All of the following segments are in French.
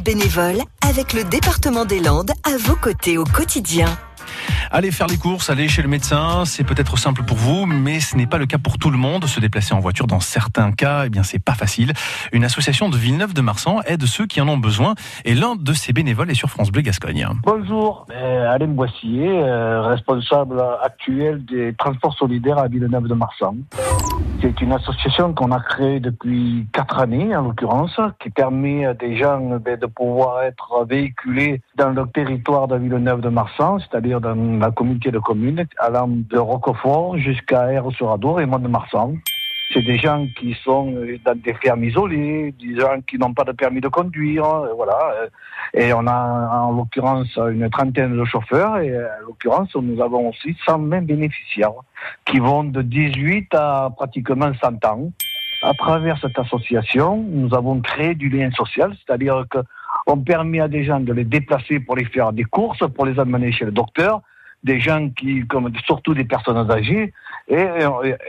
bénévole avec le département des Landes à vos côtés au quotidien. Allez faire les courses, aller chez le médecin, c'est peut-être simple pour vous, mais ce n'est pas le cas pour tout le monde. Se déplacer en voiture, dans certains cas, eh bien, c'est pas facile. Une association de Villeneuve de Marsan aide ceux qui en ont besoin, et l'un de ses bénévoles est sur France Bleu Gascogne. Bonjour, euh, Alain Boissier, euh, responsable actuel des transports solidaires à Villeneuve de Marsan. C'est une association qu'on a créée depuis quatre années, en l'occurrence, qui permet à des gens ben, de pouvoir être véhiculés dans le territoire de Villeneuve de Marsan, c'est-à-dire dans la communauté de communes, allant de Roquefort jusqu'à Aire-sur-Adour et Mont-de-Marsan. C'est des gens qui sont dans des fermes isolées, des gens qui n'ont pas de permis de conduire, euh, voilà. Et on a en l'occurrence une trentaine de chauffeurs et en l'occurrence nous avons aussi 120 bénéficiaires qui vont de 18 à pratiquement 100 ans. À travers cette association, nous avons créé du lien social, c'est-à-dire que on permet à des gens de les déplacer pour les faire des courses, pour les amener chez le docteur, des gens qui, comme surtout des personnes âgées, et,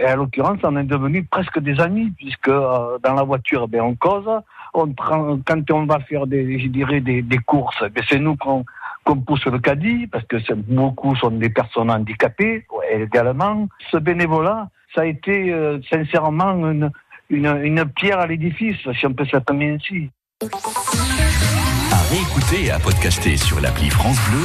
à l'occurrence, on est devenus presque des amis, puisque euh, dans la voiture, ben, on cause, on prend, quand on va faire des, je dirais, des, courses, ben, c'est nous qu'on pousse le caddie, parce que beaucoup sont des personnes handicapées également. Ce bénévolat, ça a été euh, sincèrement une, une, pierre à l'édifice, si on peut s'attendre ainsi. À réécouter et à podcaster sur l'appli France Bleu